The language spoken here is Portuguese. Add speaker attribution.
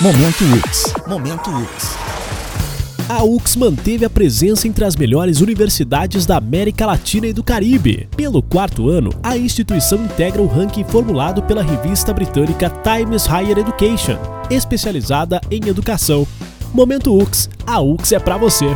Speaker 1: Momento UX. Momento UX.
Speaker 2: A UX manteve a presença entre as melhores universidades da América Latina e do Caribe. Pelo quarto ano, a instituição integra o ranking formulado pela revista britânica Times Higher Education, especializada em educação. Momento UX, a UX é para você.